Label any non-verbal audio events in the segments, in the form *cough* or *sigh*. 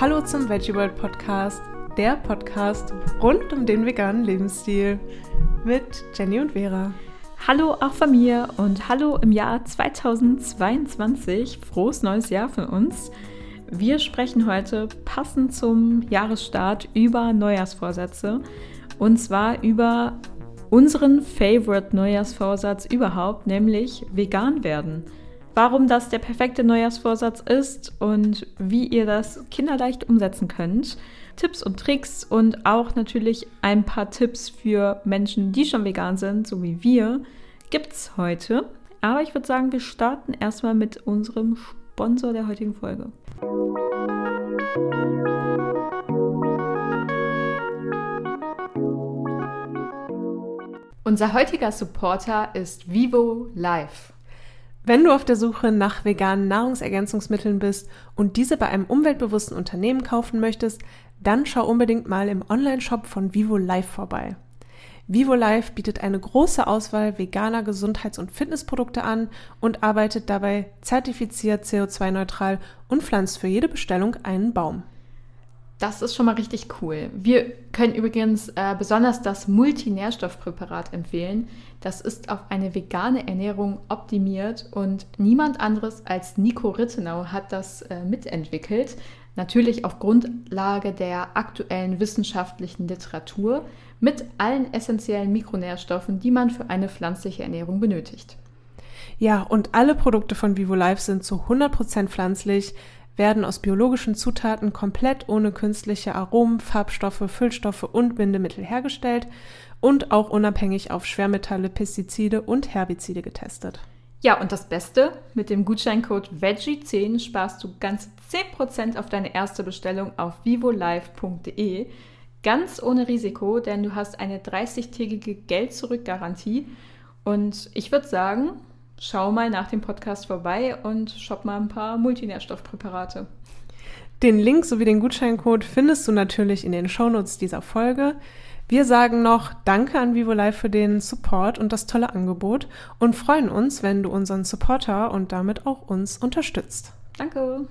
Hallo zum Veggie World Podcast, der Podcast rund um den veganen Lebensstil mit Jenny und Vera. Hallo auch von mir und hallo im Jahr 2022. Frohes neues Jahr von uns. Wir sprechen heute passend zum Jahresstart über Neujahrsvorsätze und zwar über unseren Favorite Neujahrsvorsatz überhaupt, nämlich vegan werden warum das der perfekte Neujahrsvorsatz ist und wie ihr das kinderleicht umsetzen könnt. Tipps und Tricks und auch natürlich ein paar Tipps für Menschen, die schon vegan sind, so wie wir, gibt es heute. Aber ich würde sagen, wir starten erstmal mit unserem Sponsor der heutigen Folge. Unser heutiger Supporter ist Vivo Life. Wenn du auf der Suche nach veganen Nahrungsergänzungsmitteln bist und diese bei einem umweltbewussten Unternehmen kaufen möchtest, dann schau unbedingt mal im Online-Shop von Vivo Life vorbei. Vivo Life bietet eine große Auswahl veganer Gesundheits- und Fitnessprodukte an und arbeitet dabei zertifiziert CO2-neutral und pflanzt für jede Bestellung einen Baum. Das ist schon mal richtig cool. Wir können übrigens äh, besonders das Multinährstoffpräparat empfehlen. Das ist auf eine vegane Ernährung optimiert und niemand anderes als Nico Rittenau hat das äh, mitentwickelt. Natürlich auf Grundlage der aktuellen wissenschaftlichen Literatur mit allen essentiellen Mikronährstoffen, die man für eine pflanzliche Ernährung benötigt. Ja, und alle Produkte von Vivo Life sind zu 100% pflanzlich werden aus biologischen Zutaten komplett ohne künstliche Aromen, Farbstoffe, Füllstoffe und Bindemittel hergestellt und auch unabhängig auf Schwermetalle, Pestizide und Herbizide getestet. Ja, und das Beste, mit dem Gutscheincode VEGGIE10 sparst du ganz 10% auf deine erste Bestellung auf vivolive.de. Ganz ohne Risiko, denn du hast eine 30-tägige Geld-Zurück-Garantie. Und ich würde sagen, schau mal nach dem Podcast vorbei und shop mal ein paar Multinährstoffpräparate. Den Link sowie den Gutscheincode findest du natürlich in den Shownotes dieser Folge. Wir sagen noch Danke an Vivo Live für den Support und das tolle Angebot und freuen uns, wenn du unseren Supporter und damit auch uns unterstützt. Danke.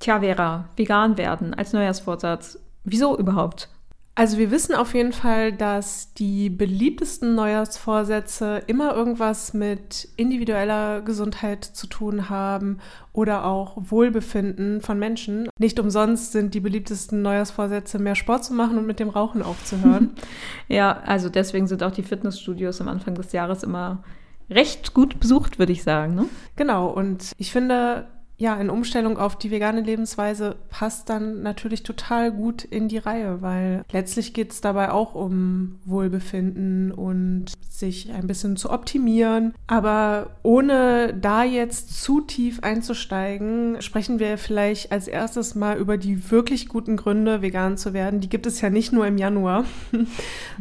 Tja, Vera, vegan werden als Neujahrsvorsatz. Wieso überhaupt? Also wir wissen auf jeden Fall, dass die beliebtesten Neujahrsvorsätze immer irgendwas mit individueller Gesundheit zu tun haben oder auch Wohlbefinden von Menschen. Nicht umsonst sind die beliebtesten Neujahrsvorsätze, mehr Sport zu machen und mit dem Rauchen aufzuhören. *laughs* ja, also deswegen sind auch die Fitnessstudios am Anfang des Jahres immer recht gut besucht, würde ich sagen. Ne? Genau, und ich finde, ja, in Umstellung auf die vegane Lebensweise passt dann natürlich total gut in die Reihe, weil letztlich geht es dabei auch um Wohlbefinden und sich ein bisschen zu optimieren. Aber ohne da jetzt zu tief einzusteigen, sprechen wir vielleicht als erstes mal über die wirklich guten Gründe, vegan zu werden. Die gibt es ja nicht nur im Januar, *laughs* ja.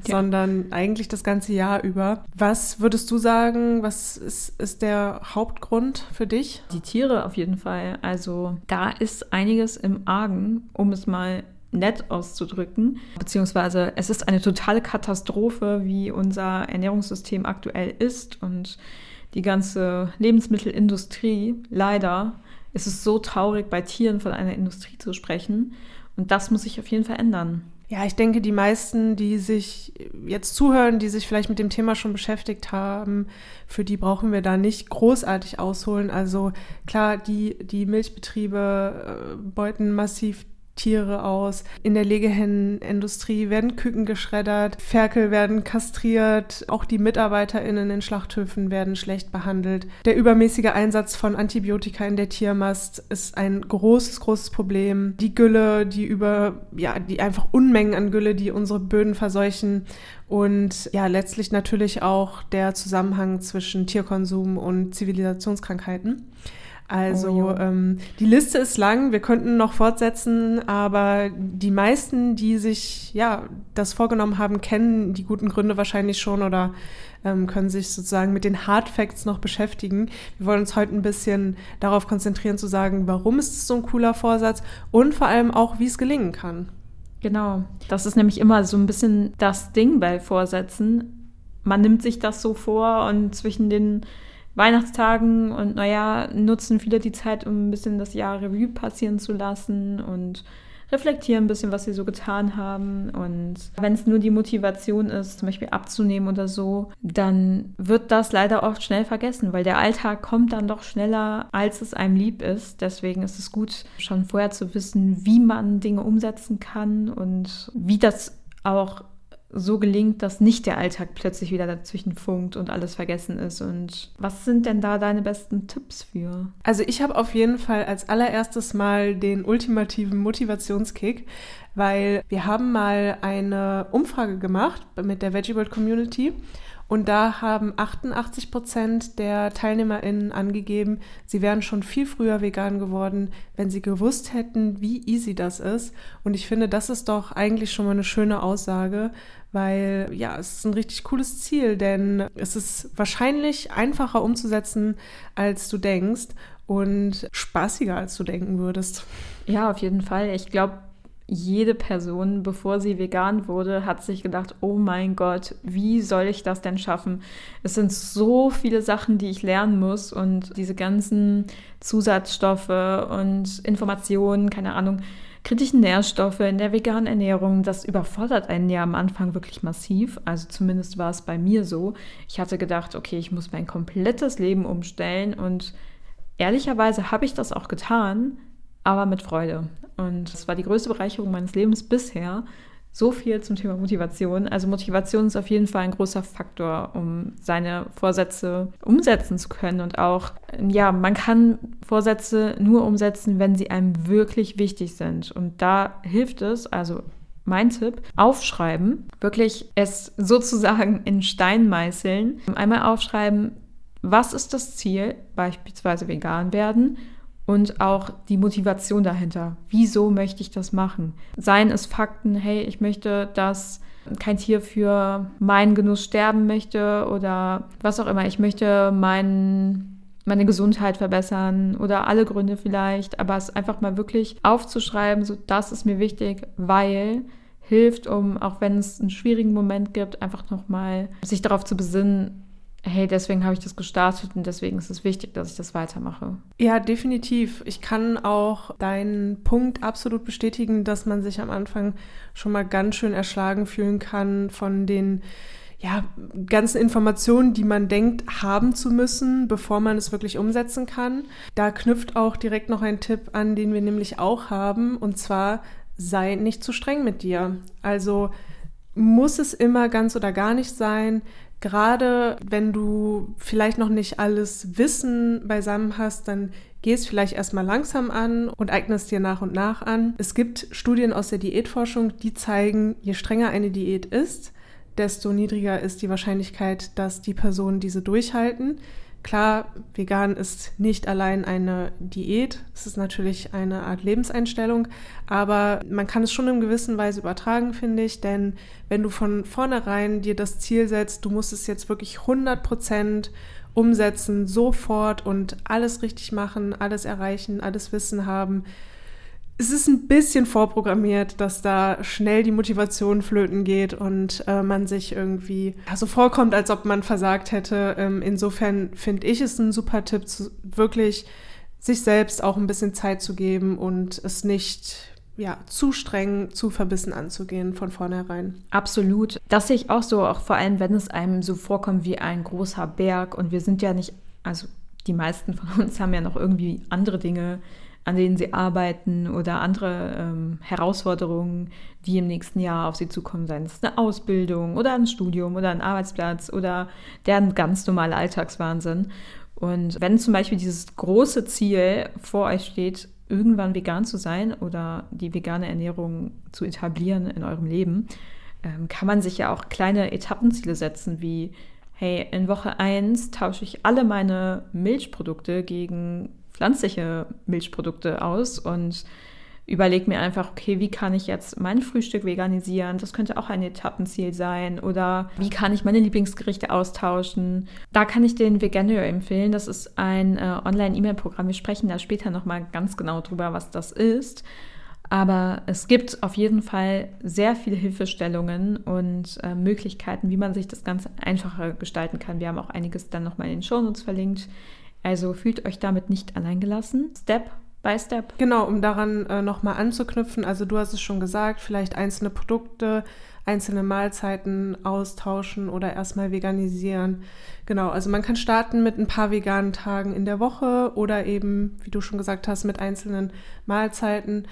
sondern eigentlich das ganze Jahr über. Was würdest du sagen, was ist, ist der Hauptgrund für dich? Die Tiere auf jeden Fall. Fall. Also da ist einiges im Argen, um es mal nett auszudrücken. Beziehungsweise es ist eine totale Katastrophe, wie unser Ernährungssystem aktuell ist und die ganze Lebensmittelindustrie. Leider ist es so traurig, bei Tieren von einer Industrie zu sprechen. Und das muss sich auf jeden Fall ändern. Ja, ich denke, die meisten, die sich jetzt zuhören, die sich vielleicht mit dem Thema schon beschäftigt haben, für die brauchen wir da nicht großartig ausholen. Also klar, die, die Milchbetriebe äh, beuten massiv Tiere aus. In der Legehennenindustrie werden Küken geschreddert, Ferkel werden kastriert, auch die MitarbeiterInnen in Schlachthöfen werden schlecht behandelt. Der übermäßige Einsatz von Antibiotika in der Tiermast ist ein großes, großes Problem. Die Gülle, die über, ja, die einfach Unmengen an Gülle, die unsere Böden verseuchen und ja, letztlich natürlich auch der Zusammenhang zwischen Tierkonsum und Zivilisationskrankheiten. Also oh, ähm, die Liste ist lang, wir könnten noch fortsetzen, aber die meisten, die sich ja das vorgenommen haben, kennen die guten Gründe wahrscheinlich schon oder ähm, können sich sozusagen mit den Hard Facts noch beschäftigen. Wir wollen uns heute ein bisschen darauf konzentrieren zu sagen, warum ist es so ein cooler Vorsatz und vor allem auch, wie es gelingen kann. Genau, das ist nämlich immer so ein bisschen das Ding bei Vorsätzen man nimmt sich das so vor und zwischen den Weihnachtstagen und naja, nutzen viele die Zeit, um ein bisschen das Jahr Revue passieren zu lassen und reflektieren ein bisschen, was sie so getan haben. Und wenn es nur die Motivation ist, zum Beispiel abzunehmen oder so, dann wird das leider oft schnell vergessen, weil der Alltag kommt dann doch schneller, als es einem lieb ist. Deswegen ist es gut, schon vorher zu wissen, wie man Dinge umsetzen kann und wie das auch so gelingt, dass nicht der Alltag plötzlich wieder dazwischen funkt und alles vergessen ist. Und was sind denn da deine besten Tipps für? Also ich habe auf jeden Fall als allererstes mal den ultimativen Motivationskick, weil wir haben mal eine Umfrage gemacht mit der Veggie World Community und da haben 88 Prozent der TeilnehmerInnen angegeben, sie wären schon viel früher vegan geworden, wenn sie gewusst hätten, wie easy das ist. Und ich finde, das ist doch eigentlich schon mal eine schöne Aussage, weil ja, es ist ein richtig cooles Ziel, denn es ist wahrscheinlich einfacher umzusetzen, als du denkst und spaßiger, als du denken würdest. Ja, auf jeden Fall. Ich glaube, jede Person, bevor sie vegan wurde, hat sich gedacht, oh mein Gott, wie soll ich das denn schaffen? Es sind so viele Sachen, die ich lernen muss und diese ganzen Zusatzstoffe und Informationen, keine Ahnung, kritischen Nährstoffe in der veganen Ernährung, das überfordert einen ja am Anfang wirklich massiv. Also zumindest war es bei mir so. Ich hatte gedacht, okay, ich muss mein komplettes Leben umstellen und ehrlicherweise habe ich das auch getan, aber mit Freude. Und es war die größte Bereicherung meines Lebens bisher. So viel zum Thema Motivation. Also Motivation ist auf jeden Fall ein großer Faktor, um seine Vorsätze umsetzen zu können. Und auch, ja, man kann Vorsätze nur umsetzen, wenn sie einem wirklich wichtig sind. Und da hilft es, also mein Tipp, aufschreiben, wirklich es sozusagen in Stein meißeln. Einmal aufschreiben, was ist das Ziel, beispielsweise vegan werden und auch die Motivation dahinter. Wieso möchte ich das machen? Seien es Fakten, hey, ich möchte, dass kein Tier für meinen Genuss sterben möchte oder was auch immer. Ich möchte mein, meine Gesundheit verbessern oder alle Gründe vielleicht, aber es einfach mal wirklich aufzuschreiben, so das ist mir wichtig, weil hilft, um auch wenn es einen schwierigen Moment gibt, einfach nochmal sich darauf zu besinnen, hey, deswegen habe ich das gestartet und deswegen ist es wichtig, dass ich das weitermache. Ja, definitiv. Ich kann auch deinen Punkt absolut bestätigen, dass man sich am Anfang schon mal ganz schön erschlagen fühlen kann von den ja, ganzen Informationen, die man denkt haben zu müssen, bevor man es wirklich umsetzen kann. Da knüpft auch direkt noch ein Tipp an, den wir nämlich auch haben, und zwar sei nicht zu streng mit dir. Also muss es immer ganz oder gar nicht sein gerade wenn du vielleicht noch nicht alles Wissen beisammen hast, dann gehst vielleicht erstmal langsam an und eignest dir nach und nach an. Es gibt Studien aus der Diätforschung, die zeigen, je strenger eine Diät ist, desto niedriger ist die Wahrscheinlichkeit, dass die Personen diese durchhalten. Klar, vegan ist nicht allein eine Diät, es ist natürlich eine Art Lebenseinstellung, aber man kann es schon in gewisser Weise übertragen, finde ich, denn wenn du von vornherein dir das Ziel setzt, du musst es jetzt wirklich 100 Prozent umsetzen, sofort und alles richtig machen, alles erreichen, alles Wissen haben, es ist ein bisschen vorprogrammiert, dass da schnell die Motivation flöten geht und äh, man sich irgendwie ja, so vorkommt, als ob man versagt hätte. Ähm, insofern finde ich es ein super Tipp, zu, wirklich sich selbst auch ein bisschen Zeit zu geben und es nicht ja, zu streng, zu verbissen anzugehen von vornherein. Absolut. Das sehe ich auch so, auch vor allem, wenn es einem so vorkommt wie ein großer Berg und wir sind ja nicht, also die meisten von uns haben ja noch irgendwie andere Dinge an denen sie arbeiten oder andere ähm, Herausforderungen, die im nächsten Jahr auf sie zukommen, seien es eine Ausbildung oder ein Studium oder ein Arbeitsplatz oder deren ganz normale Alltagswahnsinn. Und wenn zum Beispiel dieses große Ziel vor euch steht, irgendwann vegan zu sein oder die vegane Ernährung zu etablieren in eurem Leben, ähm, kann man sich ja auch kleine Etappenziele setzen, wie hey, in Woche 1 tausche ich alle meine Milchprodukte gegen pflanzliche Milchprodukte aus und überlege mir einfach, okay, wie kann ich jetzt mein Frühstück veganisieren? Das könnte auch ein Etappenziel sein. Oder wie kann ich meine Lieblingsgerichte austauschen? Da kann ich den Veganuary empfehlen. Das ist ein äh, Online-E-Mail-Programm. Wir sprechen da später nochmal ganz genau drüber, was das ist. Aber es gibt auf jeden Fall sehr viele Hilfestellungen und äh, Möglichkeiten, wie man sich das Ganze einfacher gestalten kann. Wir haben auch einiges dann nochmal in den Shownotes verlinkt. Also fühlt euch damit nicht alleingelassen. Step by Step. Genau, um daran äh, nochmal anzuknüpfen. Also du hast es schon gesagt, vielleicht einzelne Produkte, einzelne Mahlzeiten austauschen oder erstmal veganisieren. Genau, also man kann starten mit ein paar veganen Tagen in der Woche oder eben, wie du schon gesagt hast, mit einzelnen Mahlzeiten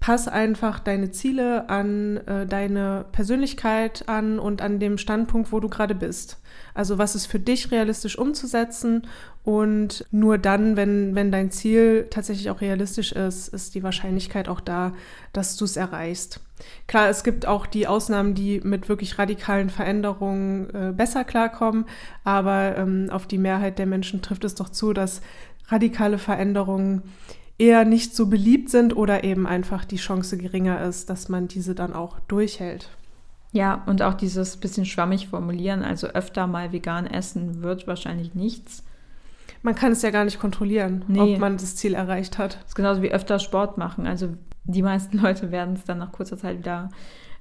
pass einfach deine Ziele an äh, deine Persönlichkeit an und an dem Standpunkt, wo du gerade bist. Also was ist für dich realistisch umzusetzen und nur dann, wenn, wenn dein Ziel tatsächlich auch realistisch ist, ist die Wahrscheinlichkeit auch da, dass du es erreichst. Klar, es gibt auch die Ausnahmen, die mit wirklich radikalen Veränderungen äh, besser klarkommen, aber ähm, auf die Mehrheit der Menschen trifft es doch zu, dass radikale Veränderungen eher nicht so beliebt sind oder eben einfach die Chance geringer ist, dass man diese dann auch durchhält. Ja, und auch dieses bisschen schwammig formulieren, also öfter mal vegan essen wird wahrscheinlich nichts. Man kann es ja gar nicht kontrollieren, nee. ob man das Ziel erreicht hat. Das ist genauso wie öfter Sport machen. Also die meisten *laughs* Leute werden es dann nach kurzer Zeit wieder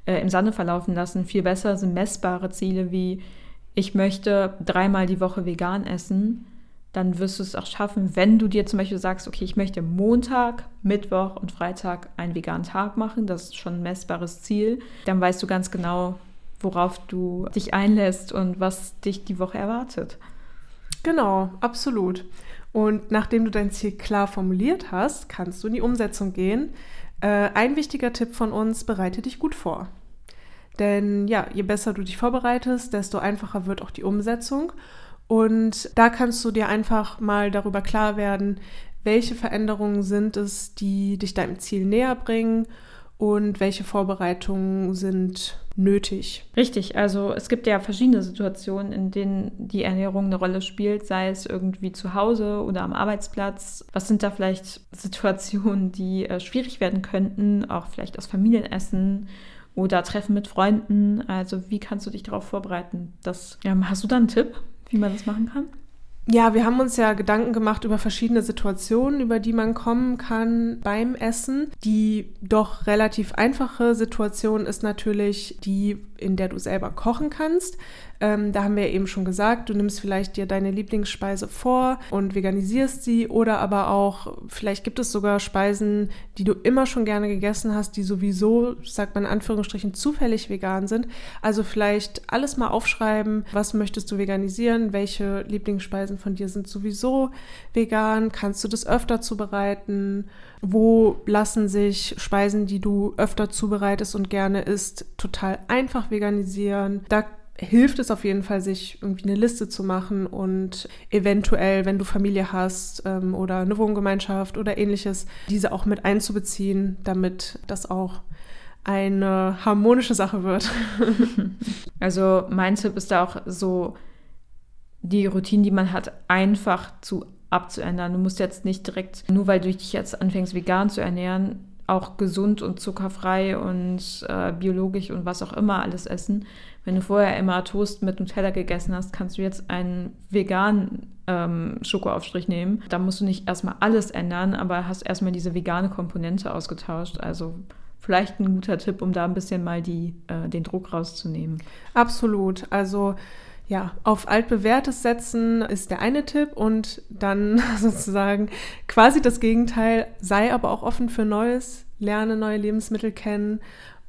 äh, im Sande verlaufen lassen. Viel besser sind messbare Ziele wie ich möchte dreimal die Woche vegan essen dann wirst du es auch schaffen, wenn du dir zum Beispiel sagst, okay, ich möchte Montag, Mittwoch und Freitag einen veganen Tag machen, das ist schon ein messbares Ziel, dann weißt du ganz genau, worauf du dich einlässt und was dich die Woche erwartet. Genau, absolut. Und nachdem du dein Ziel klar formuliert hast, kannst du in die Umsetzung gehen. Äh, ein wichtiger Tipp von uns, bereite dich gut vor. Denn ja, je besser du dich vorbereitest, desto einfacher wird auch die Umsetzung. Und da kannst du dir einfach mal darüber klar werden, welche Veränderungen sind es, die dich deinem Ziel näher bringen und welche Vorbereitungen sind nötig. Richtig, also es gibt ja verschiedene Situationen, in denen die Ernährung eine Rolle spielt, sei es irgendwie zu Hause oder am Arbeitsplatz. Was sind da vielleicht Situationen, die äh, schwierig werden könnten, auch vielleicht aus Familienessen oder Treffen mit Freunden? Also wie kannst du dich darauf vorbereiten? Das, ja, hast du da einen Tipp? Wie man das machen kann? Ja, wir haben uns ja Gedanken gemacht über verschiedene Situationen, über die man kommen kann beim Essen. Die doch relativ einfache Situation ist natürlich die, in der du selber kochen kannst. Ähm, da haben wir eben schon gesagt, du nimmst vielleicht dir deine Lieblingsspeise vor und veganisierst sie oder aber auch, vielleicht gibt es sogar Speisen, die du immer schon gerne gegessen hast, die sowieso, sagt man in Anführungsstrichen, zufällig vegan sind. Also vielleicht alles mal aufschreiben, was möchtest du veganisieren, welche Lieblingsspeisen von dir sind sowieso vegan, kannst du das öfter zubereiten, wo lassen sich Speisen, die du öfter zubereitest und gerne isst, total einfach veganisieren. Da hilft es auf jeden Fall, sich irgendwie eine Liste zu machen und eventuell, wenn du Familie hast ähm, oder eine Wohngemeinschaft oder ähnliches, diese auch mit einzubeziehen, damit das auch eine harmonische Sache wird. *laughs* also mein Tipp ist da auch so, die Routine, die man hat, einfach zu abzuändern. Du musst jetzt nicht direkt, nur weil du dich jetzt anfängst, vegan zu ernähren, auch gesund und zuckerfrei und äh, biologisch und was auch immer alles essen. Wenn du vorher immer Toast mit Nutella gegessen hast, kannst du jetzt einen veganen ähm, Schokoaufstrich nehmen. Da musst du nicht erstmal alles ändern, aber hast erstmal diese vegane Komponente ausgetauscht. Also vielleicht ein guter Tipp, um da ein bisschen mal die, äh, den Druck rauszunehmen. Absolut. Also ja, auf altbewährtes setzen ist der eine Tipp und dann *laughs* sozusagen quasi das Gegenteil, sei aber auch offen für Neues, lerne neue Lebensmittel kennen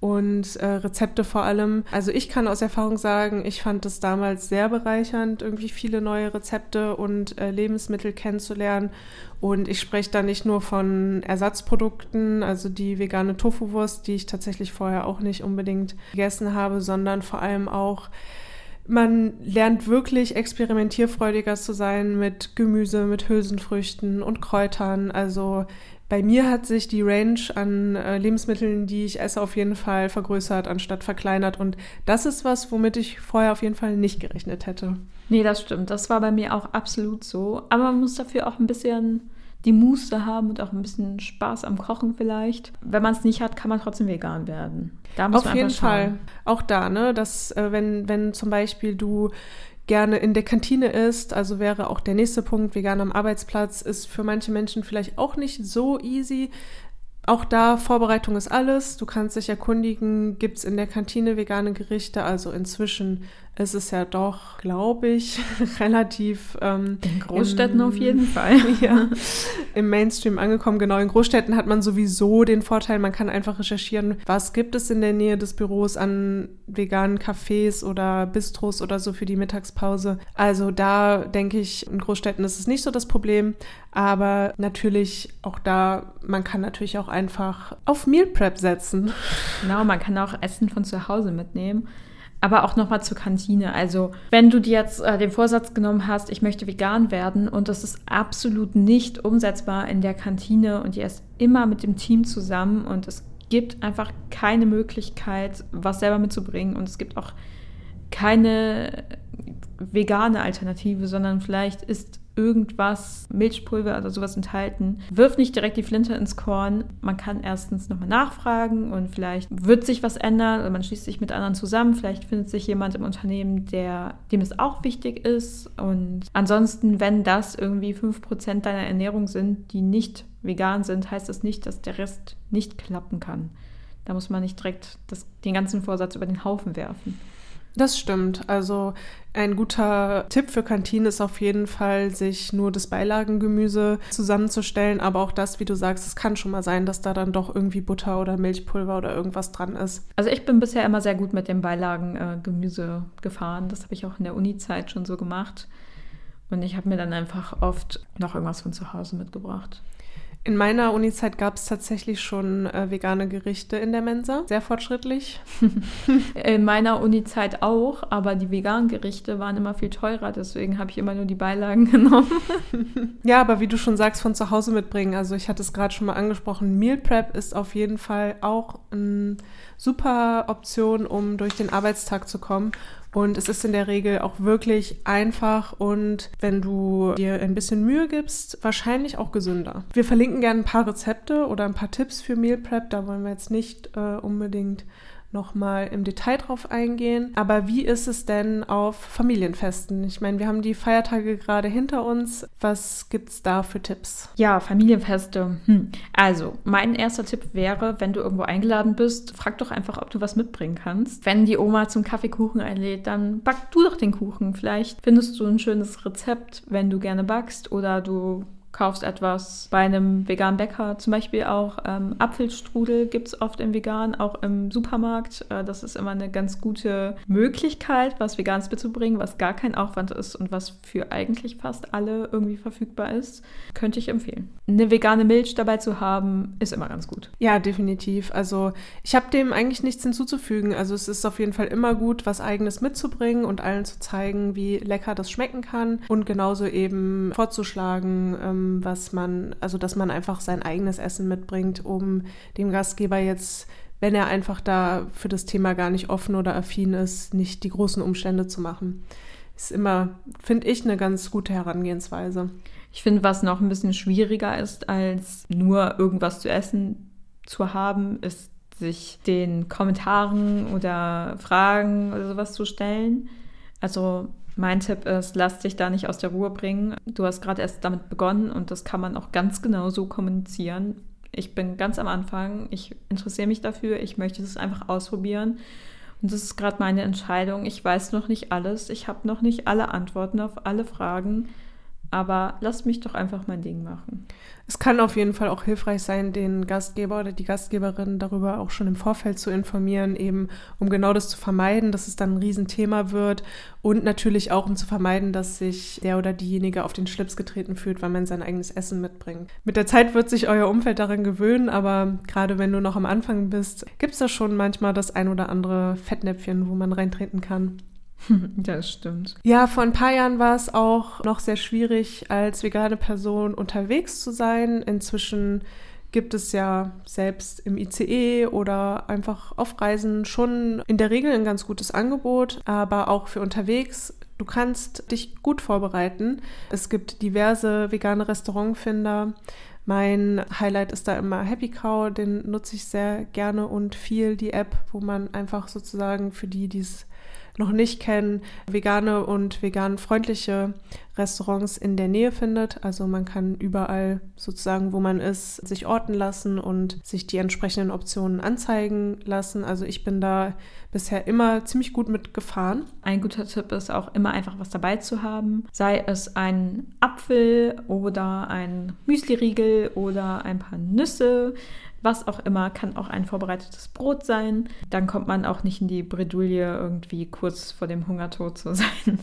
und äh, Rezepte vor allem. Also ich kann aus Erfahrung sagen, ich fand es damals sehr bereichernd, irgendwie viele neue Rezepte und äh, Lebensmittel kennenzulernen. Und ich spreche da nicht nur von Ersatzprodukten, also die vegane Tofu-Wurst, die ich tatsächlich vorher auch nicht unbedingt gegessen habe, sondern vor allem auch man lernt wirklich experimentierfreudiger zu sein mit Gemüse, mit Hülsenfrüchten und Kräutern. Also bei mir hat sich die Range an äh, Lebensmitteln, die ich esse, auf jeden Fall vergrößert, anstatt verkleinert. Und das ist was, womit ich vorher auf jeden Fall nicht gerechnet hätte. Nee, das stimmt. Das war bei mir auch absolut so. Aber man muss dafür auch ein bisschen die Muße haben und auch ein bisschen Spaß am Kochen vielleicht. Wenn man es nicht hat, kann man trotzdem vegan werden. Da muss Auf man jeden Fall. Auch da, ne, dass äh, wenn, wenn zum Beispiel du gerne in der Kantine isst, also wäre auch der nächste Punkt, vegan am Arbeitsplatz, ist für manche Menschen vielleicht auch nicht so easy. Auch da, Vorbereitung ist alles. Du kannst dich erkundigen, gibt es in der Kantine vegane Gerichte. Also inzwischen ist es ja doch, glaube ich, *laughs* relativ. Ähm, in Großstädten im, auf jeden Fall. *laughs* ja, im Mainstream angekommen. Genau, in Großstädten hat man sowieso den Vorteil, man kann einfach recherchieren, was gibt es in der Nähe des Büros an veganen Cafés oder Bistros oder so für die Mittagspause. Also da denke ich, in Großstädten ist es nicht so das Problem. Aber natürlich auch da, man kann natürlich auch einfach auf Meal Prep setzen. Genau, man kann auch Essen von zu Hause mitnehmen. Aber auch nochmal zur Kantine. Also, wenn du dir jetzt äh, den Vorsatz genommen hast, ich möchte vegan werden und das ist absolut nicht umsetzbar in der Kantine und ihr esst immer mit dem Team zusammen und es gibt einfach keine Möglichkeit, was selber mitzubringen und es gibt auch keine vegane Alternative, sondern vielleicht ist irgendwas, Milchpulver oder sowas enthalten. Wirf nicht direkt die Flinte ins Korn. Man kann erstens nochmal nachfragen und vielleicht wird sich was ändern oder man schließt sich mit anderen zusammen. Vielleicht findet sich jemand im Unternehmen, der, dem es auch wichtig ist. Und ansonsten, wenn das irgendwie 5% deiner Ernährung sind, die nicht vegan sind, heißt das nicht, dass der Rest nicht klappen kann. Da muss man nicht direkt das, den ganzen Vorsatz über den Haufen werfen. Das stimmt. Also ein guter Tipp für Kantinen ist auf jeden Fall, sich nur das Beilagengemüse zusammenzustellen. Aber auch das, wie du sagst, es kann schon mal sein, dass da dann doch irgendwie Butter oder Milchpulver oder irgendwas dran ist. Also ich bin bisher immer sehr gut mit dem Beilagengemüse äh, gefahren. Das habe ich auch in der Uni-Zeit schon so gemacht. Und ich habe mir dann einfach oft noch irgendwas von zu Hause mitgebracht. In meiner Uni-Zeit gab es tatsächlich schon äh, vegane Gerichte in der Mensa. Sehr fortschrittlich. *laughs* in meiner Uni-Zeit auch, aber die veganen Gerichte waren immer viel teurer, deswegen habe ich immer nur die Beilagen *laughs* genommen. ja, aber wie du schon sagst, von zu Hause mitbringen. Also ich hatte es gerade schon mal angesprochen. Meal Prep ist auf jeden Fall auch eine super Option, um durch den Arbeitstag zu kommen. Und es ist in der Regel auch wirklich einfach und wenn du dir ein bisschen Mühe gibst, wahrscheinlich auch gesünder. Wir verlinken gerne ein paar Rezepte oder ein paar Tipps für Meal Prep. Da wollen wir jetzt nicht äh, unbedingt nochmal im Detail drauf eingehen. Aber wie ist es denn auf Familienfesten? Ich meine, wir haben die Feiertage gerade hinter uns. Was gibt es da für Tipps? Ja, Familienfeste. Hm. Also, mein erster Tipp wäre, wenn du irgendwo eingeladen bist, frag doch einfach, ob du was mitbringen kannst. Wenn die Oma zum Kaffeekuchen einlädt, dann back du doch den Kuchen. Vielleicht findest du ein schönes Rezept, wenn du gerne backst oder du kaufst etwas bei einem veganen Bäcker, zum Beispiel auch ähm, Apfelstrudel gibt es oft im Vegan, auch im Supermarkt. Äh, das ist immer eine ganz gute Möglichkeit, was Veganes mitzubringen, was gar kein Aufwand ist und was für eigentlich fast alle irgendwie verfügbar ist. Könnte ich empfehlen. Eine vegane Milch dabei zu haben, ist immer ganz gut. Ja, definitiv. Also ich habe dem eigentlich nichts hinzuzufügen. Also es ist auf jeden Fall immer gut, was eigenes mitzubringen und allen zu zeigen, wie lecker das schmecken kann und genauso eben vorzuschlagen, ähm, was man, also dass man einfach sein eigenes Essen mitbringt, um dem Gastgeber jetzt, wenn er einfach da für das Thema gar nicht offen oder affin ist, nicht die großen Umstände zu machen. Ist immer, finde ich, eine ganz gute Herangehensweise. Ich finde, was noch ein bisschen schwieriger ist, als nur irgendwas zu essen zu haben, ist sich den Kommentaren oder Fragen oder sowas zu stellen. Also mein Tipp ist, lass dich da nicht aus der Ruhe bringen. Du hast gerade erst damit begonnen und das kann man auch ganz genau so kommunizieren. Ich bin ganz am Anfang, ich interessiere mich dafür, ich möchte es einfach ausprobieren. Und das ist gerade meine Entscheidung. Ich weiß noch nicht alles, ich habe noch nicht alle Antworten auf alle Fragen. Aber lasst mich doch einfach mein Ding machen. Es kann auf jeden Fall auch hilfreich sein, den Gastgeber oder die Gastgeberin darüber auch schon im Vorfeld zu informieren, eben um genau das zu vermeiden, dass es dann ein Riesenthema wird und natürlich auch um zu vermeiden, dass sich der oder diejenige auf den Schlips getreten fühlt, weil man sein eigenes Essen mitbringt. Mit der Zeit wird sich euer Umfeld daran gewöhnen, aber gerade wenn du noch am Anfang bist, gibt es da schon manchmal das ein oder andere Fettnäpfchen, wo man reintreten kann. *laughs* Das stimmt. Ja, vor ein paar Jahren war es auch noch sehr schwierig, als vegane Person unterwegs zu sein. Inzwischen gibt es ja selbst im ICE oder einfach auf Reisen schon in der Regel ein ganz gutes Angebot, aber auch für unterwegs. Du kannst dich gut vorbereiten. Es gibt diverse vegane Restaurantfinder. Mein Highlight ist da immer Happy Cow, den nutze ich sehr gerne und viel, die App, wo man einfach sozusagen für die, die es noch nicht kennen, vegane und vegan-freundliche Restaurants in der Nähe findet. Also man kann überall sozusagen, wo man ist, sich orten lassen und sich die entsprechenden Optionen anzeigen lassen. Also ich bin da bisher immer ziemlich gut mitgefahren. Ein guter Tipp ist auch immer einfach was dabei zu haben. Sei es ein Apfel oder ein Müsliriegel oder ein paar Nüsse was auch immer, kann auch ein vorbereitetes Brot sein. Dann kommt man auch nicht in die Bredouille, irgendwie kurz vor dem Hungertod zu *laughs* sein.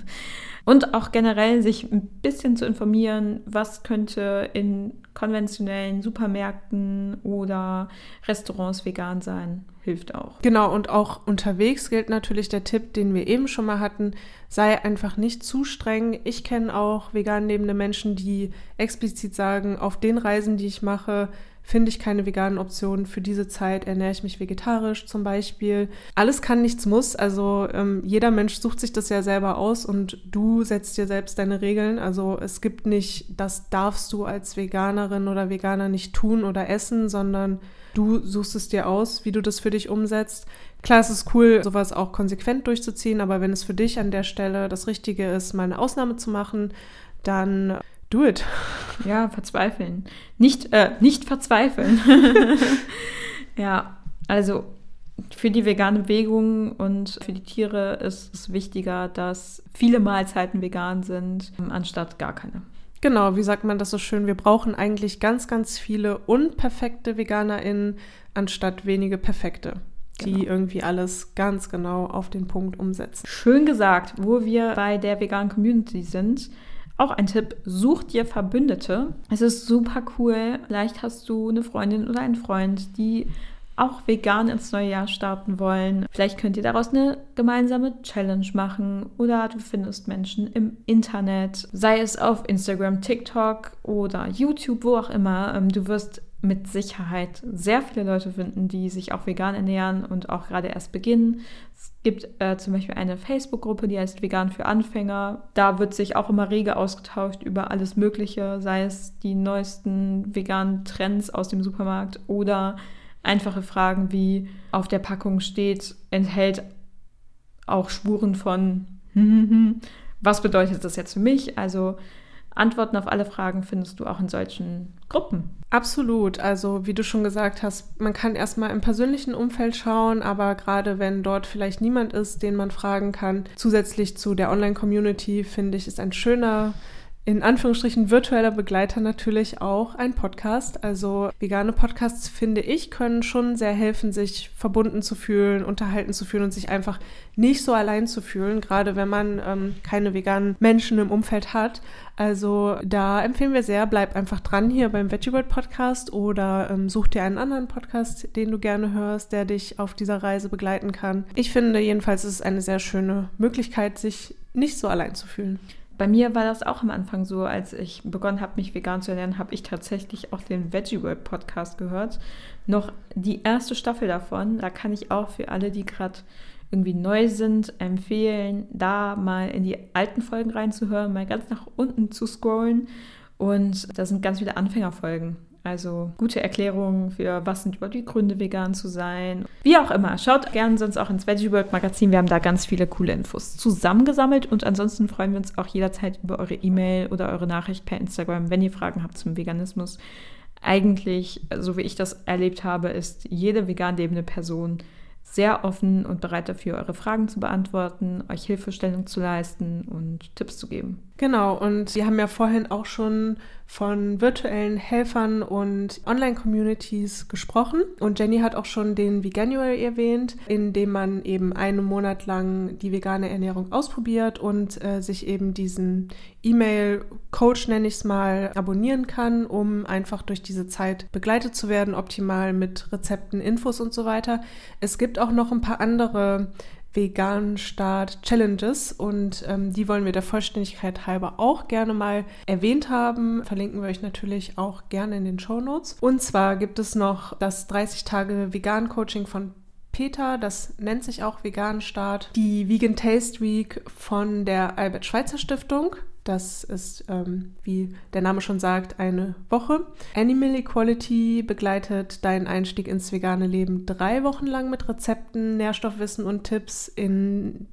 Und auch generell sich ein bisschen zu informieren, was könnte in konventionellen Supermärkten oder Restaurants vegan sein, hilft auch. Genau, und auch unterwegs gilt natürlich der Tipp, den wir eben schon mal hatten, sei einfach nicht zu streng. Ich kenne auch vegan lebende Menschen, die explizit sagen, auf den Reisen, die ich mache, finde ich keine veganen Optionen. Für diese Zeit ernähre ich mich vegetarisch zum Beispiel. Alles kann, nichts muss. Also ähm, jeder Mensch sucht sich das ja selber aus und du setzt dir selbst deine Regeln. Also es gibt nicht, das darfst du als Veganerin oder Veganer nicht tun oder essen, sondern du suchst es dir aus, wie du das für dich umsetzt. Klar, es ist cool, sowas auch konsequent durchzuziehen, aber wenn es für dich an der Stelle das Richtige ist, mal eine Ausnahme zu machen, dann do it. *laughs* Ja, verzweifeln. Nicht, äh, nicht verzweifeln. *laughs* ja, also für die vegane Bewegung und für die Tiere ist es wichtiger, dass viele Mahlzeiten vegan sind, anstatt gar keine. Genau, wie sagt man das so schön? Wir brauchen eigentlich ganz, ganz viele unperfekte VeganerInnen anstatt wenige perfekte, die genau. irgendwie alles ganz genau auf den Punkt umsetzen. Schön gesagt, wo wir bei der veganen Community sind. Auch ein Tipp, such dir Verbündete. Es ist super cool. Vielleicht hast du eine Freundin oder einen Freund, die auch vegan ins neue Jahr starten wollen. Vielleicht könnt ihr daraus eine gemeinsame Challenge machen oder du findest Menschen im Internet, sei es auf Instagram, TikTok oder YouTube, wo auch immer. Ähm, du wirst mit Sicherheit sehr viele Leute finden, die sich auch vegan ernähren und auch gerade erst beginnen. Gibt äh, zum Beispiel eine Facebook-Gruppe, die heißt Vegan für Anfänger. Da wird sich auch immer rege ausgetauscht über alles Mögliche, sei es die neuesten veganen Trends aus dem Supermarkt oder einfache Fragen wie auf der Packung steht, enthält auch Spuren von *laughs* was bedeutet das jetzt für mich? Also Antworten auf alle Fragen findest du auch in solchen Gruppen. Absolut. Also wie du schon gesagt hast, man kann erstmal im persönlichen Umfeld schauen, aber gerade wenn dort vielleicht niemand ist, den man fragen kann, zusätzlich zu der Online-Community, finde ich, ist ein schöner in Anführungsstrichen virtueller Begleiter natürlich auch ein Podcast. Also vegane Podcasts, finde ich, können schon sehr helfen, sich verbunden zu fühlen, unterhalten zu fühlen und sich einfach nicht so allein zu fühlen, gerade wenn man ähm, keine veganen Menschen im Umfeld hat. Also da empfehlen wir sehr, bleib einfach dran hier beim Veggie World Podcast oder ähm, such dir einen anderen Podcast, den du gerne hörst, der dich auf dieser Reise begleiten kann. Ich finde jedenfalls, es ist eine sehr schöne Möglichkeit, sich nicht so allein zu fühlen bei mir war das auch am Anfang so, als ich begonnen habe, mich vegan zu ernähren, habe ich tatsächlich auch den Veggie World Podcast gehört. Noch die erste Staffel davon. Da kann ich auch für alle, die gerade irgendwie neu sind, empfehlen, da mal in die alten Folgen reinzuhören, mal ganz nach unten zu scrollen. Und da sind ganz viele Anfängerfolgen. Also gute Erklärungen für, was sind überhaupt die Gründe, vegan zu sein. Wie auch immer, schaut gerne sonst auch ins Veggie World Magazin. Wir haben da ganz viele coole Infos zusammengesammelt. Und ansonsten freuen wir uns auch jederzeit über eure E-Mail oder eure Nachricht per Instagram, wenn ihr Fragen habt zum Veganismus. Eigentlich, so wie ich das erlebt habe, ist jede vegan lebende Person sehr offen und bereit dafür, eure Fragen zu beantworten, euch Hilfestellung zu leisten und Tipps zu geben. Genau, und wir haben ja vorhin auch schon von virtuellen Helfern und Online-Communities gesprochen. Und Jenny hat auch schon den Veganuary erwähnt, in dem man eben einen Monat lang die vegane Ernährung ausprobiert und äh, sich eben diesen E-Mail-Coach, nenne ich es mal, abonnieren kann, um einfach durch diese Zeit begleitet zu werden, optimal mit Rezepten, Infos und so weiter. Es gibt auch noch ein paar andere veganen Start Challenges und ähm, die wollen wir der Vollständigkeit halber auch gerne mal erwähnt haben. Verlinken wir euch natürlich auch gerne in den Show Notes. Und zwar gibt es noch das 30 Tage Vegan Coaching von Peter, das nennt sich auch Vegan Start, die Vegan Taste Week von der Albert Schweitzer Stiftung. Das ist, ähm, wie der Name schon sagt, eine Woche. Animal Equality begleitet deinen Einstieg ins vegane Leben drei Wochen lang mit Rezepten, Nährstoffwissen und Tipps in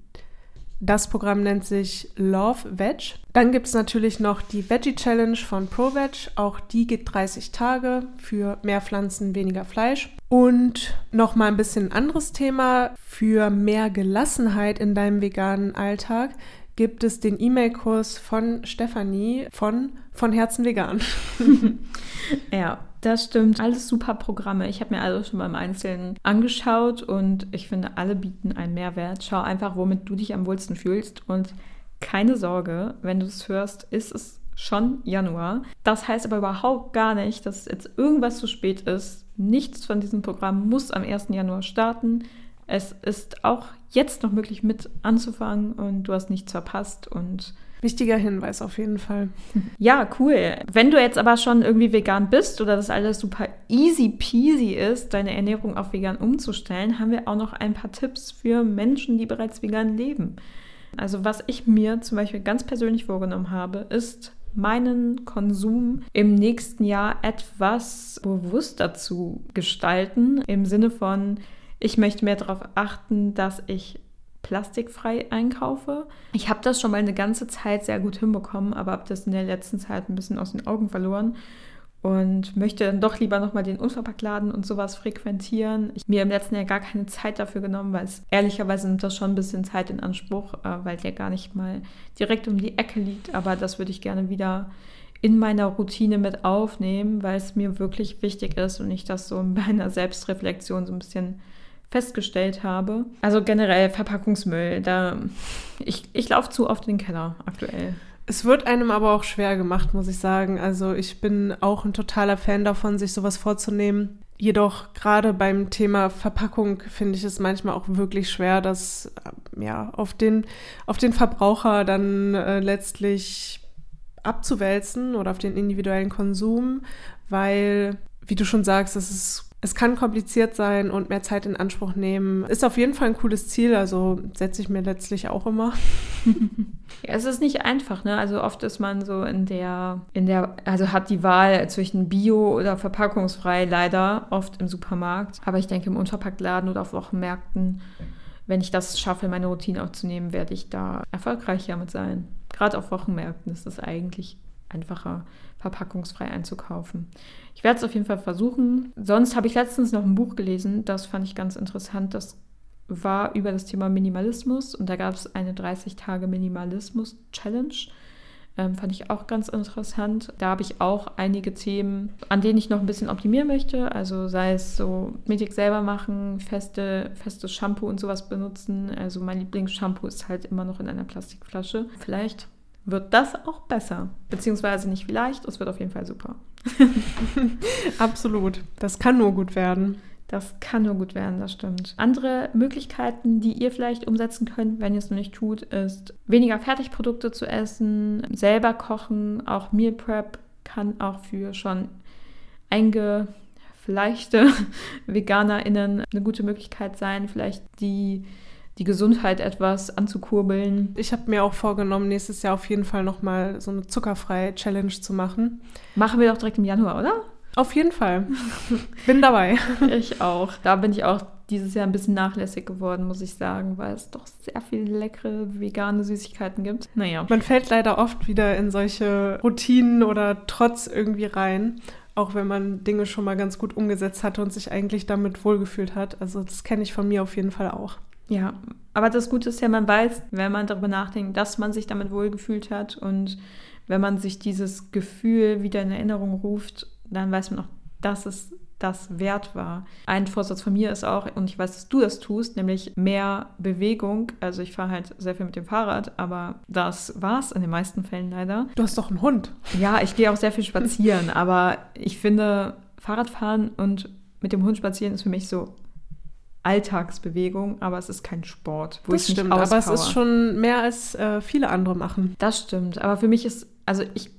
Das Programm nennt sich Love Veg. Dann gibt es natürlich noch die Veggie Challenge von ProVeg. Auch die geht 30 Tage für mehr Pflanzen, weniger Fleisch. Und nochmal ein bisschen anderes Thema. Für mehr Gelassenheit in deinem veganen Alltag gibt es den E-Mail-Kurs von Stefanie von Von Herzen Vegan. *laughs* *laughs* ja, das stimmt. Alles super Programme. Ich habe mir alle schon beim Einzelnen angeschaut und ich finde, alle bieten einen Mehrwert. Schau einfach, womit du dich am wohlsten fühlst und keine Sorge, wenn du es hörst, ist es schon Januar. Das heißt aber überhaupt gar nicht, dass jetzt irgendwas zu spät ist. Nichts von diesem Programm muss am 1. Januar starten. Es ist auch jetzt noch möglich mit anzufangen und du hast nichts verpasst und Wichtiger Hinweis auf jeden Fall. *laughs* Ja, cool. Wenn du jetzt aber schon irgendwie vegan bist oder das alles super easy peasy ist, deine Ernährung auf vegan umzustellen, haben wir auch noch ein paar Tipps für Menschen, die bereits vegan leben. Also was ich mir zum Beispiel ganz persönlich vorgenommen habe, ist meinen Konsum im nächsten Jahr etwas bewusster zu gestalten, im Sinne von, ich möchte mehr darauf achten, dass ich plastikfrei einkaufe. Ich habe das schon mal eine ganze Zeit sehr gut hinbekommen, aber habe das in der letzten Zeit ein bisschen aus den Augen verloren und möchte dann doch lieber nochmal den Unverpacktladen und sowas frequentieren. Ich mir im letzten Jahr gar keine Zeit dafür genommen, weil es ehrlicherweise nimmt das schon ein bisschen Zeit in Anspruch, äh, weil der gar nicht mal direkt um die Ecke liegt. Aber das würde ich gerne wieder in meiner Routine mit aufnehmen, weil es mir wirklich wichtig ist und ich das so in meiner Selbstreflexion so ein bisschen festgestellt habe. Also generell Verpackungsmüll, da ich, ich laufe zu oft in den Keller aktuell. Es wird einem aber auch schwer gemacht, muss ich sagen. Also ich bin auch ein totaler Fan davon, sich sowas vorzunehmen. Jedoch gerade beim Thema Verpackung finde ich es manchmal auch wirklich schwer, das äh, ja auf den, auf den Verbraucher dann äh, letztlich abzuwälzen oder auf den individuellen Konsum, weil, wie du schon sagst, es ist es kann kompliziert sein und mehr Zeit in Anspruch nehmen. Ist auf jeden Fall ein cooles Ziel, also setze ich mir letztlich auch immer. *laughs* ja, es ist nicht einfach, ne? Also oft ist man so in der, in der, also hat die Wahl zwischen Bio oder verpackungsfrei leider oft im Supermarkt. Aber ich denke, im Unverpacktladen oder auf Wochenmärkten, wenn ich das schaffe, meine Routine aufzunehmen, werde ich da erfolgreich damit sein. Gerade auf Wochenmärkten ist das eigentlich einfacher, verpackungsfrei einzukaufen. Ich werde es auf jeden Fall versuchen. Sonst habe ich letztens noch ein Buch gelesen, das fand ich ganz interessant. Das war über das Thema Minimalismus und da gab es eine 30 Tage Minimalismus Challenge. Ähm, fand ich auch ganz interessant. Da habe ich auch einige Themen, an denen ich noch ein bisschen optimieren möchte. Also sei es so Medik selber machen, feste, festes Shampoo und sowas benutzen. Also mein Lieblingsshampoo ist halt immer noch in einer Plastikflasche. Vielleicht wird das auch besser. Beziehungsweise nicht vielleicht, es wird auf jeden Fall super. *laughs* Absolut. Das kann nur gut werden. Das kann nur gut werden, das stimmt. Andere Möglichkeiten, die ihr vielleicht umsetzen könnt, wenn ihr es noch nicht tut, ist weniger Fertigprodukte zu essen, selber kochen. Auch Meal Prep kann auch für schon eingefleischte *laughs* VeganerInnen eine gute Möglichkeit sein, vielleicht die die Gesundheit etwas anzukurbeln. Ich habe mir auch vorgenommen, nächstes Jahr auf jeden Fall nochmal so eine zuckerfreie Challenge zu machen. Machen wir doch direkt im Januar, oder? Auf jeden Fall. bin dabei. *laughs* Ich auch. Da bin ich auch dieses Jahr ein bisschen nachlässig geworden, muss ich sagen, weil es doch sehr viele leckere vegane Süßigkeiten gibt. Naja. Man fällt leider oft wieder in solche Routinen oder Trotz irgendwie rein auch wenn man Dinge schon mal ganz gut umgesetzt hatte und sich eigentlich damit wohlgefühlt hat. Also das kenne ich von mir auf jeden Fall auch. Ja, aber das Gute ist ja, man weiß, wenn man darüber nachdenkt, dass man sich damit wohlgefühlt hat und wenn man sich dieses Gefühl wieder in Erinnerung ruft, dann weiß man auch, dass es das wert war. Ein Vorsatz von mir ist auch, und ich weiß, dass du das tust, nämlich mehr Bewegung. Also ich fahre halt sehr viel mit dem Fahrrad, aber das war es in den meisten Fällen leider. Du hast doch einen Hund. Ja, ich gehe auch sehr viel spazieren, *laughs* aber ich finde, Fahrradfahren und mit dem Hund spazieren ist für mich so Alltagsbewegung, aber es ist kein Sport, wo das ich stimmt, aber es ist schon mehr als äh, viele andere machen. Das stimmt, aber für mich ist, also ich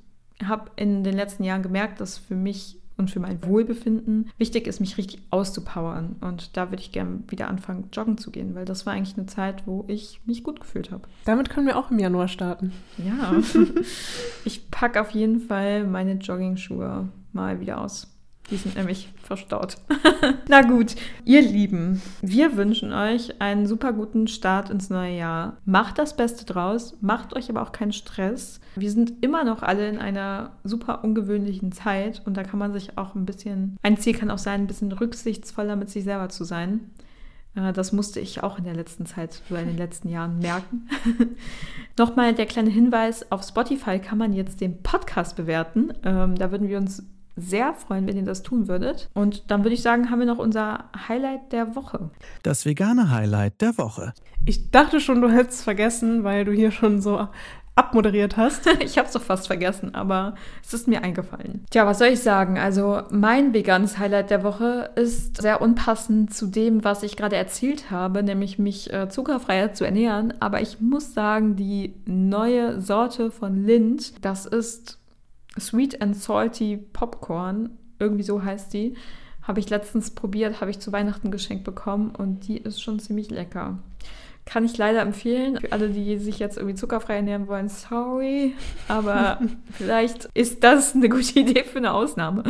habe in den letzten Jahren gemerkt, dass für mich und für mein Wohlbefinden wichtig ist, mich richtig auszupowern. Und da würde ich gerne wieder anfangen, joggen zu gehen, weil das war eigentlich eine Zeit, wo ich mich gut gefühlt habe. Damit können wir auch im Januar starten. Ja. *laughs* ich packe auf jeden Fall meine Jogging-Schuhe mal wieder aus. Die sind nämlich verstaut. *laughs* Na gut, ihr Lieben, wir wünschen euch einen super guten Start ins neue Jahr. Macht das Beste draus, macht euch aber auch keinen Stress. Wir sind immer noch alle in einer super ungewöhnlichen Zeit und da kann man sich auch ein bisschen, ein Ziel kann auch sein, ein bisschen rücksichtsvoller mit sich selber zu sein. Äh, das musste ich auch in der letzten Zeit oder in den letzten Jahren merken. *laughs* Nochmal der kleine Hinweis: Auf Spotify kann man jetzt den Podcast bewerten. Ähm, da würden wir uns sehr freuen, wenn ihr das tun würdet. Und dann würde ich sagen, haben wir noch unser Highlight der Woche. Das vegane Highlight der Woche. Ich dachte schon, du hättest es vergessen, weil du hier schon so abmoderiert hast. *laughs* ich habe es doch fast vergessen, aber es ist mir eingefallen. Tja, was soll ich sagen? Also mein veganes Highlight der Woche ist sehr unpassend zu dem, was ich gerade erzählt habe, nämlich mich äh, zuckerfreier zu ernähren. Aber ich muss sagen, die neue Sorte von Lind, das ist Sweet and Salty Popcorn, irgendwie so heißt die. Habe ich letztens probiert, habe ich zu Weihnachten geschenkt bekommen und die ist schon ziemlich lecker. Kann ich leider empfehlen. Für alle, die sich jetzt irgendwie zuckerfrei ernähren wollen, sorry. Aber *laughs* vielleicht ist das eine gute Idee für eine Ausnahme.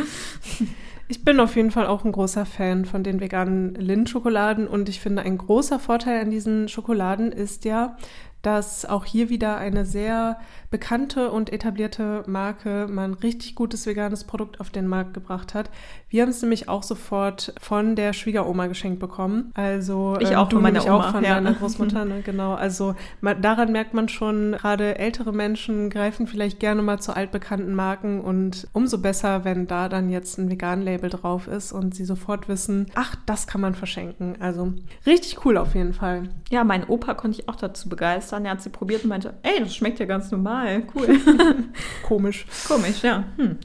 Ich bin auf jeden Fall auch ein großer Fan von den veganen Lind-Schokoladen und ich finde, ein großer Vorteil an diesen Schokoladen ist ja, dass auch hier wieder eine sehr bekannte und etablierte Marke mal ein richtig gutes veganes Produkt auf den Markt gebracht hat. Wir haben es nämlich auch sofort von der Schwiegeroma geschenkt bekommen. Also ich ähm, auch von meiner Oma, auch von ja. deiner Großmutter, ne? genau. Also man, daran merkt man schon, gerade ältere Menschen greifen vielleicht gerne mal zu altbekannten Marken und umso besser, wenn da dann jetzt ein vegan Label drauf ist und sie sofort wissen, ach, das kann man verschenken. Also richtig cool auf jeden Fall. Ja, mein Opa konnte ich auch dazu begeistern. Er hat sie probiert und meinte, ey, das schmeckt ja ganz normal, cool. *laughs* Komisch. Komisch, ja. Hm.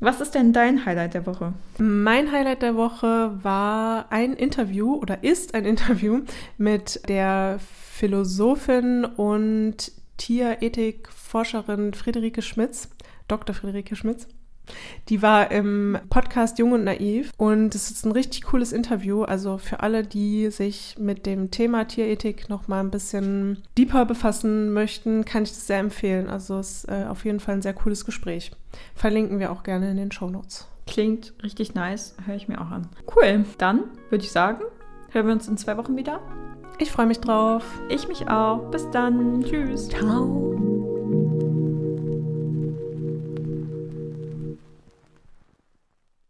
Was ist denn dein Highlight der Woche? Mein Highlight der Woche war ein Interview oder ist ein Interview mit der Philosophin und Tierethikforscherin Friederike Schmitz, Dr. Friederike Schmitz. Die war im Podcast Jung und Naiv und es ist ein richtig cooles Interview. Also für alle, die sich mit dem Thema Tierethik noch mal ein bisschen deeper befassen möchten, kann ich das sehr empfehlen. Also es ist äh, auf jeden Fall ein sehr cooles Gespräch. Verlinken wir auch gerne in den Show Notes. Klingt richtig nice, höre ich mir auch an. Cool, dann würde ich sagen, hören wir uns in zwei Wochen wieder. Ich freue mich drauf. Ich mich auch. Bis dann. Tschüss. Ciao.